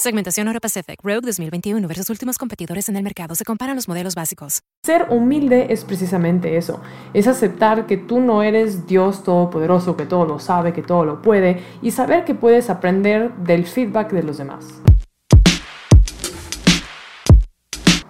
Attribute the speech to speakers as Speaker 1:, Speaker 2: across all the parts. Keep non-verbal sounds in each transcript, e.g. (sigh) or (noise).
Speaker 1: Segmentación Euro Pacific Rogue 2021 versus últimos competidores en el mercado. Se comparan los modelos básicos.
Speaker 2: Ser humilde es precisamente eso. Es aceptar que tú no eres Dios todopoderoso, que todo lo sabe, que todo lo puede, y saber que puedes aprender del feedback de los demás.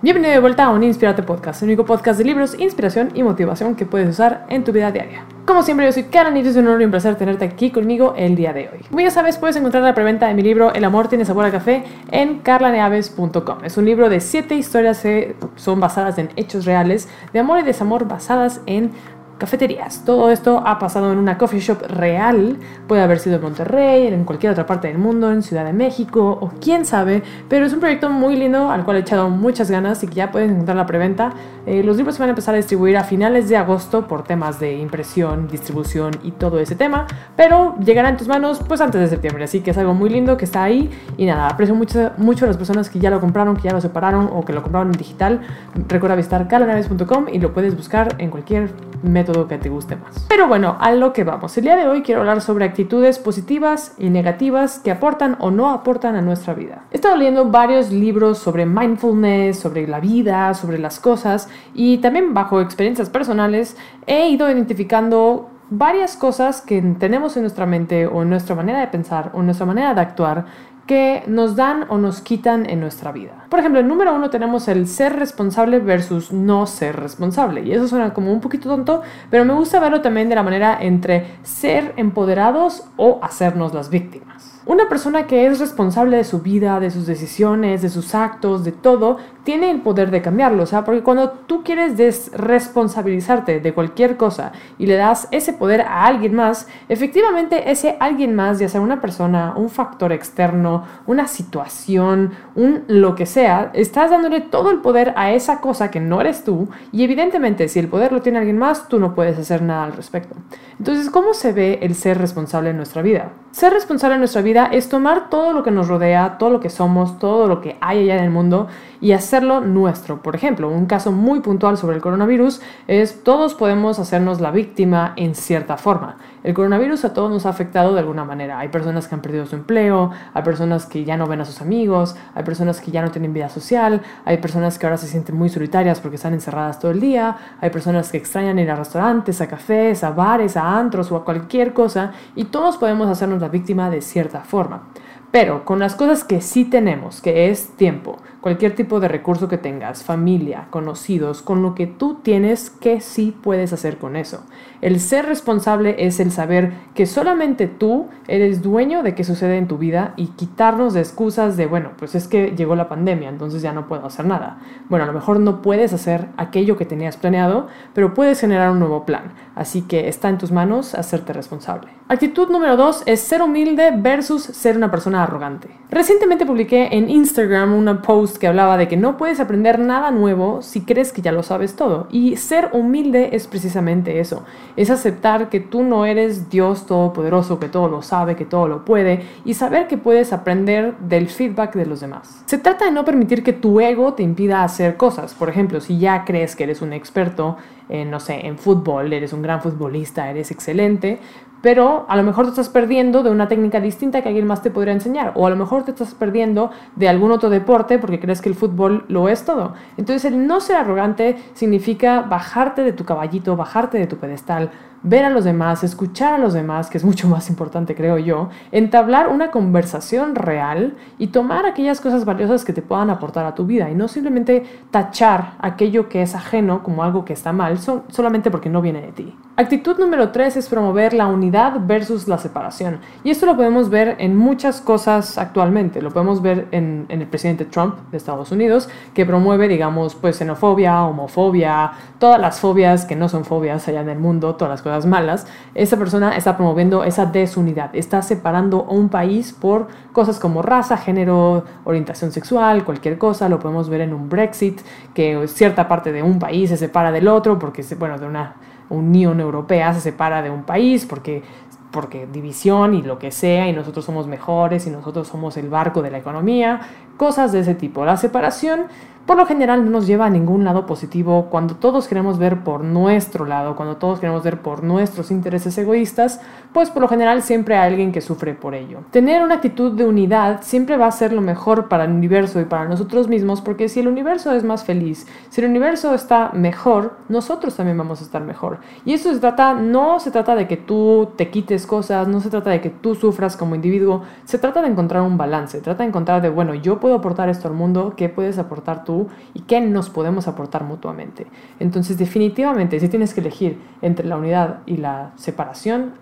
Speaker 2: Bienvenido de vuelta a un Inspirate Podcast, el único podcast de libros, inspiración y motivación que puedes usar en tu vida diaria. Como siempre, yo soy Karen y es un honor y un placer tenerte aquí conmigo el día de hoy. Como ya sabes, puedes encontrar la preventa de mi libro El amor tiene sabor a café en carlaneaves.com. Es un libro de 7 historias que son basadas en hechos reales de amor y desamor basadas en cafeterías. Todo esto ha pasado en una coffee shop real, puede haber sido en Monterrey, en cualquier otra parte del mundo, en Ciudad de México o quién sabe, pero es un proyecto muy lindo al cual he echado muchas ganas y que ya pueden encontrar la preventa. Eh, los libros se van a empezar a distribuir a finales de agosto por temas de impresión, distribución y todo ese tema, pero llegará en tus manos pues antes de septiembre, así que es algo muy lindo que está ahí y nada, aprecio mucho, mucho a las personas que ya lo compraron, que ya lo separaron o que lo compraron en digital. Recuerda visitar calanaves.com y lo puedes buscar en cualquier método todo que te guste más. Pero bueno, a lo que vamos. El día de hoy quiero hablar sobre actitudes positivas y negativas que aportan o no aportan a nuestra vida. He estado leyendo varios libros sobre mindfulness, sobre la vida, sobre las cosas y también bajo experiencias personales he ido identificando varias cosas que tenemos en nuestra mente o en nuestra manera de pensar o en nuestra manera de actuar que nos dan o nos quitan en nuestra vida. Por ejemplo, en número uno tenemos el ser responsable versus no ser responsable. Y eso suena como un poquito tonto, pero me gusta verlo también de la manera entre ser empoderados o hacernos las víctimas. Una persona que es responsable de su vida, de sus decisiones, de sus actos, de todo, tiene el poder de cambiarlo. O sea, porque cuando tú quieres desresponsabilizarte de cualquier cosa y le das ese poder a alguien más, efectivamente ese alguien más, ya sea una persona, un factor externo, una situación, un lo que sea, estás dándole todo el poder a esa cosa que no eres tú y evidentemente si el poder lo tiene alguien más, tú no puedes hacer nada al respecto. Entonces, ¿cómo se ve el ser responsable en nuestra vida? Ser responsable en nuestra vida es tomar todo lo que nos rodea, todo lo que somos, todo lo que hay allá en el mundo y hacerlo nuestro. Por ejemplo, un caso muy puntual sobre el coronavirus es todos podemos hacernos la víctima en cierta forma. El coronavirus a todos nos ha afectado de alguna manera. Hay personas que han perdido su empleo, hay personas que ya no ven a sus amigos, hay personas que ya no tienen vida social, hay personas que ahora se sienten muy solitarias porque están encerradas todo el día, hay personas que extrañan ir a restaurantes, a cafés, a bares, a antros o a cualquier cosa y todos podemos hacernos la víctima de cierta forma. Pero con las cosas que sí tenemos, que es tiempo, cualquier tipo de recurso que tengas, familia, conocidos, con lo que tú tienes, ¿qué sí puedes hacer con eso? El ser responsable es el saber que solamente tú eres dueño de qué sucede en tu vida y quitarnos de excusas de, bueno, pues es que llegó la pandemia, entonces ya no puedo hacer nada. Bueno, a lo mejor no puedes hacer aquello que tenías planeado, pero puedes generar un nuevo plan. Así que está en tus manos hacerte responsable. Actitud número dos es ser humilde versus ser una persona arrogante. Recientemente publiqué en Instagram una post que hablaba de que no puedes aprender nada nuevo si crees que ya lo sabes todo. Y ser humilde es precisamente eso. Es aceptar que tú no eres Dios todopoderoso, que todo lo sabe, que todo lo puede, y saber que puedes aprender del feedback de los demás. Se trata de no permitir que tu ego te impida hacer cosas. Por ejemplo, si ya crees que eres un experto no sé, en fútbol, eres un gran futbolista, eres excelente, pero a lo mejor te estás perdiendo de una técnica distinta que alguien más te podría enseñar, o a lo mejor te estás perdiendo de algún otro deporte porque crees que el fútbol lo es todo. Entonces el no ser arrogante significa bajarte de tu caballito, bajarte de tu pedestal, ver a los demás, escuchar a los demás, que es mucho más importante creo yo, entablar una conversación real y tomar aquellas cosas valiosas que te puedan aportar a tu vida y no simplemente tachar aquello que es ajeno como algo que está mal solamente porque no viene de ti. Actitud número 3 es promover la unidad versus la separación. Y esto lo podemos ver en muchas cosas actualmente. Lo podemos ver en, en, el presidente Trump de Estados Unidos, que promueve, digamos, pues xenofobia, homofobia, todas las fobias que no son fobias allá en el mundo, todas las cosas malas, esa persona está promoviendo esa desunidad, está separando a un país por cosas como raza, género, orientación sexual, cualquier cosa, lo podemos ver en un Brexit, que cierta parte de un país se separa del otro, porque, bueno, de una Unión Europea se separa de un país, porque porque división y lo que sea, y nosotros somos mejores y nosotros somos el barco de la economía, cosas de ese tipo. La separación por lo general no nos lleva a ningún lado positivo cuando todos queremos ver por nuestro lado, cuando todos queremos ver por nuestros intereses egoístas, pues por lo general siempre hay alguien que sufre por ello. Tener una actitud de unidad siempre va a ser lo mejor para el universo y para nosotros mismos, porque si el universo es más feliz, si el universo está mejor, nosotros también vamos a estar mejor. Y eso se trata, no se trata de que tú te quites cosas, no se trata de que tú sufras como individuo, se trata de encontrar un balance, se trata de encontrar de, bueno, yo puedo aportar esto al mundo, ¿qué puedes aportar tú? Y qué nos podemos aportar mutuamente. Entonces, definitivamente, si tienes que elegir entre la unidad y la separación,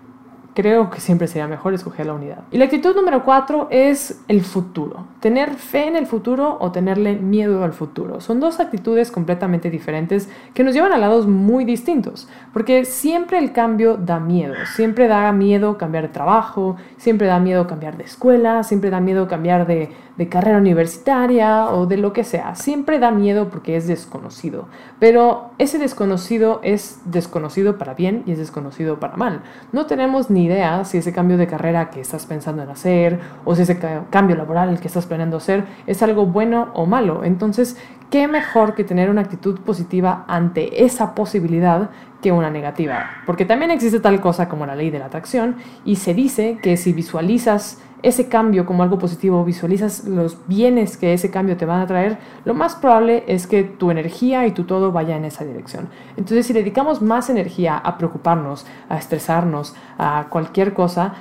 Speaker 2: creo que siempre sería mejor escoger la unidad. Y la actitud número cuatro es el futuro. Tener fe en el futuro o tenerle miedo al futuro. Son dos actitudes completamente diferentes que nos llevan a lados muy distintos. Porque siempre el cambio da miedo. Siempre da miedo cambiar de trabajo, siempre da miedo cambiar de escuela, siempre da miedo cambiar de, de carrera universitaria o de lo que sea. Siempre da miedo porque es desconocido. Pero ese desconocido es desconocido para bien y es desconocido para mal. No tenemos ni si ese cambio de carrera que estás pensando en hacer o si ese cambio laboral que estás planeando hacer es algo bueno o malo. Entonces, ¿qué mejor que tener una actitud positiva ante esa posibilidad que una negativa? Porque también existe tal cosa como la ley de la atracción y se dice que si visualizas ese cambio como algo positivo, visualizas los bienes que ese cambio te van a traer, lo más probable es que tu energía y tu todo vaya en esa dirección. Entonces, si dedicamos más energía a preocuparnos, a estresarnos, a cualquier cosa,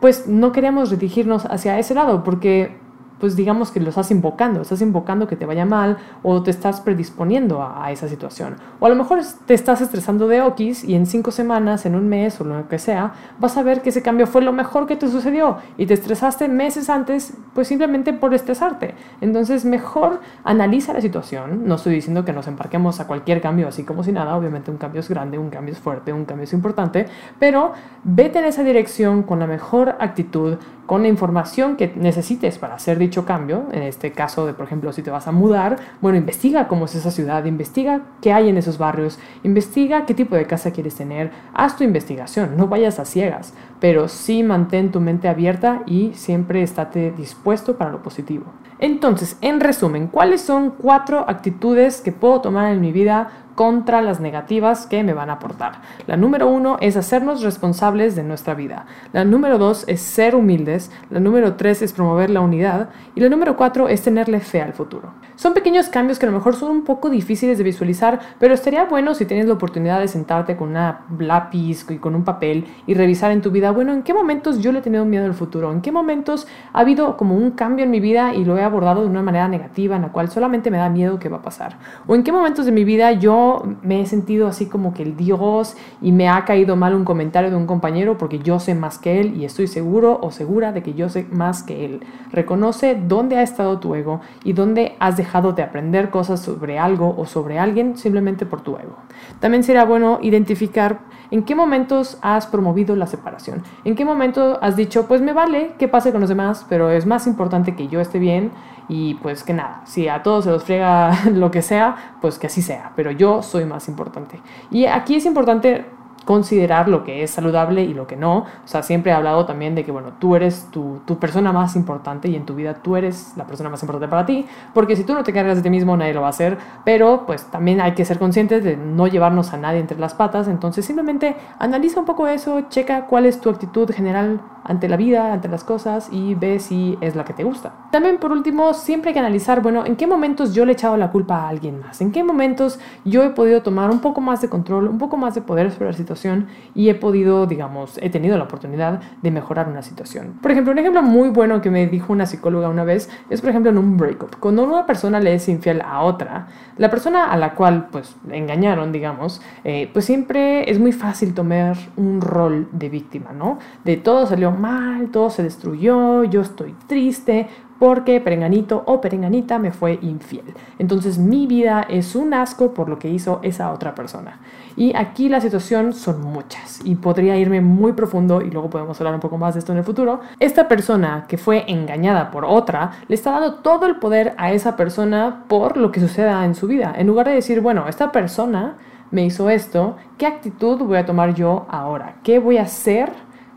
Speaker 2: pues no queremos dirigirnos hacia ese lado porque pues digamos que lo estás invocando, estás invocando que te vaya mal o te estás predisponiendo a, esa situación. O a lo mejor te estás estresando de Okis y en cinco semanas, en un mes o lo que sea, vas a ver que ese cambio fue lo mejor que te sucedió y te estresaste meses antes, pues simplemente por estresarte. Entonces mejor analiza la situación, no estoy diciendo que nos embarquemos a cualquier cambio así como si nada, obviamente un cambio es grande, un cambio es fuerte, un cambio es importante, pero vete en esa dirección con la mejor actitud, con la información que necesites para hacer dicho cambio, en este caso de, por ejemplo, si te vas a mudar, bueno, investiga cómo es esa ciudad, investiga qué hay en esos barrios, investiga qué tipo de casa quieres tener, haz tu investigación, no vayas a ciegas, pero sí mantén tu mente abierta y siempre estate dispuesto para lo positivo. Entonces, en resumen, ¿cuáles son cuatro actitudes que puedo tomar en mi vida contra las negativas que me van a aportar. La número uno es hacernos responsables de nuestra vida. La número dos es ser humildes. La número tres es promover la unidad. Y la número cuatro es tenerle fe al futuro. Son pequeños cambios que a lo mejor son un poco difíciles de visualizar, pero estaría bueno si tienes la oportunidad de sentarte con una lápiz y con un papel y revisar en tu vida, bueno, ¿en qué momentos yo le he tenido miedo al futuro? ¿En qué momentos ha habido como un cambio en mi vida y lo he abordado de una manera negativa en la cual solamente me da miedo que va a pasar? ¿O en qué momentos de mi vida yo me he sentido así como que el Dios y me ha caído mal un comentario de un compañero porque yo sé más que él y estoy seguro o segura de que yo sé más que él? Reconoce dónde ha estado tu ego y dónde has dejado de aprender cosas sobre algo o sobre alguien simplemente por tu ego. También sería bueno identificar en qué momentos has promovido la separación, en qué momento has dicho, pues me vale que pase con los demás, pero es más importante que yo esté bien y pues que nada, si a todos se los friega (laughs) lo que sea, pues que así sea, pero yo soy más importante. Y aquí es importante considerar lo que es saludable y lo que no. O sea, siempre he hablado también de que, bueno, tú eres tu, persona más importante y en tu vida tú eres la persona más importante para ti, porque si tú no te cargas de ti mismo, nadie lo va a hacer, pero pues también hay que ser conscientes de no llevarnos a nadie entre las patas, entonces simplemente analiza un poco eso, checa cuál es tu actitud general ante la vida, ante las cosas y ve si es la que te gusta. También por último, siempre hay que analizar, bueno, en qué momentos yo le he echado la culpa a alguien más, en qué momentos yo he podido tomar un poco más de control, un poco más de poder sobre la situación y he podido, digamos, he tenido la oportunidad de mejorar una situación. Por ejemplo, un ejemplo muy bueno que me dijo una psicóloga una vez es, por ejemplo, en un breakup. Cuando una persona le es infiel a otra, la persona a la cual, pues, engañaron, digamos, eh, pues siempre es muy fácil tomar un rol de víctima, ¿no? De todo salió mal, todo se destruyó, yo estoy triste, porque perenganito o perenganita me fue infiel. Entonces mi vida es un asco por lo que hizo esa otra persona. Y aquí la situación son muchas y podría irme muy profundo y luego podemos hablar un poco más de esto en el futuro. Esta persona que fue engañada por otra le está dando todo el poder a esa persona por lo que suceda en su vida. En lugar de decir, bueno, esta persona me hizo esto, ¿qué actitud voy a tomar yo ahora? ¿Qué voy a hacer?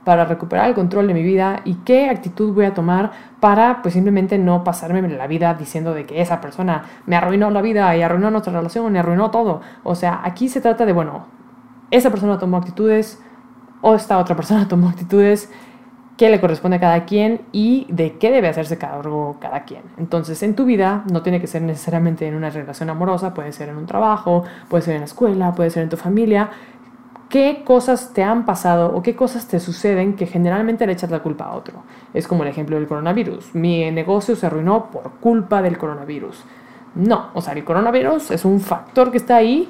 Speaker 2: Para recuperar el control de mi vida y qué actitud voy a tomar para pues simplemente no pasarme la vida diciendo de que esa persona me arruinó la vida y arruinó nuestra relación y arruinó todo. O sea, aquí se trata de, bueno, esa persona tomó actitudes o esta otra persona (laughs) tomó actitudes, qué le corresponde a cada quien y de qué debe hacerse cargo cada quien. Entonces, en tu vida no tiene que ser necesariamente en una relación amorosa, puede ser en un trabajo, puede ser en la escuela, puede ser en tu familia, qué cosas te han pasado o qué cosas te suceden que generalmente le echas la culpa a otro. Es como el ejemplo del coronavirus. Mi negocio se arruinó por culpa del coronavirus. No, o sea, el coronavirus es un factor que está ahí.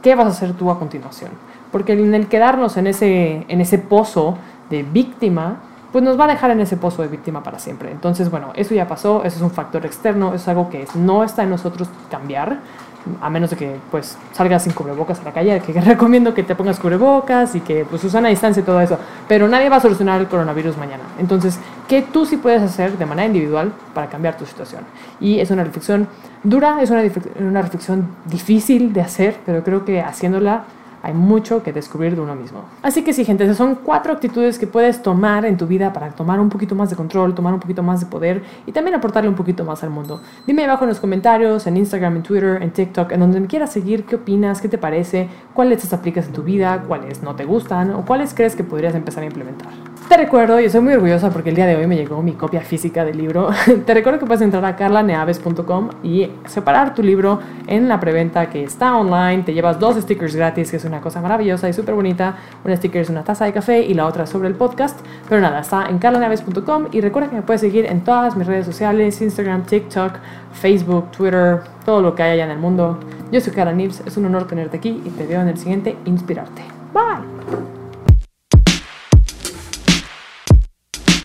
Speaker 2: ¿Qué vas a hacer tú a continuación? Porque en el quedarnos en ese, en ese pozo de víctima, pues nos va a dejar en ese pozo de víctima para siempre. Entonces, bueno, eso ya pasó, eso es un factor externo, es algo que no está en nosotros cambiar a menos de que pues salgas sin cubrebocas a la calle, que (laughs) recomiendo que te pongas cubrebocas y que pues usan a distancia y todo eso, pero nadie va a solucionar el coronavirus mañana. Entonces, ¿qué tú sí puedes hacer de manera individual para cambiar tu situación? Y es una reflexión dura, es una, una reflexión difícil de hacer, pero creo que haciéndola hay mucho que descubrir de uno mismo. Así que sí, gente, son cuatro actitudes que puedes tomar en tu vida para tomar un poquito más de control, tomar un poquito más de poder y también aportarle un poquito más al mundo. Dime abajo en los comentarios, en Instagram, en Twitter, en TikTok, en donde me quieras seguir, qué opinas, qué te parece, cuáles aplicas en tu vida, cuáles no te gustan o cuáles crees que podrías empezar a implementar. Te recuerdo, y estoy muy orgullosa porque el día de hoy me llegó mi copia física del libro. (laughs) Te recuerdo que puedes entrar a carlaneaves.com y separar tu libro en la preventa que está online. Te llevas dos stickers gratis, que es una cosa maravillosa y súper bonita. Un sticker es una taza de café y la otra sobre el podcast. Pero nada, está en carlaneaves.com y recuerda que me puedes seguir en todas mis redes sociales: Instagram, TikTok, Facebook, Twitter, todo lo que hay allá en el mundo. Yo soy Cara Nibs, es un honor tenerte aquí y te veo en el siguiente Inspirarte. Bye.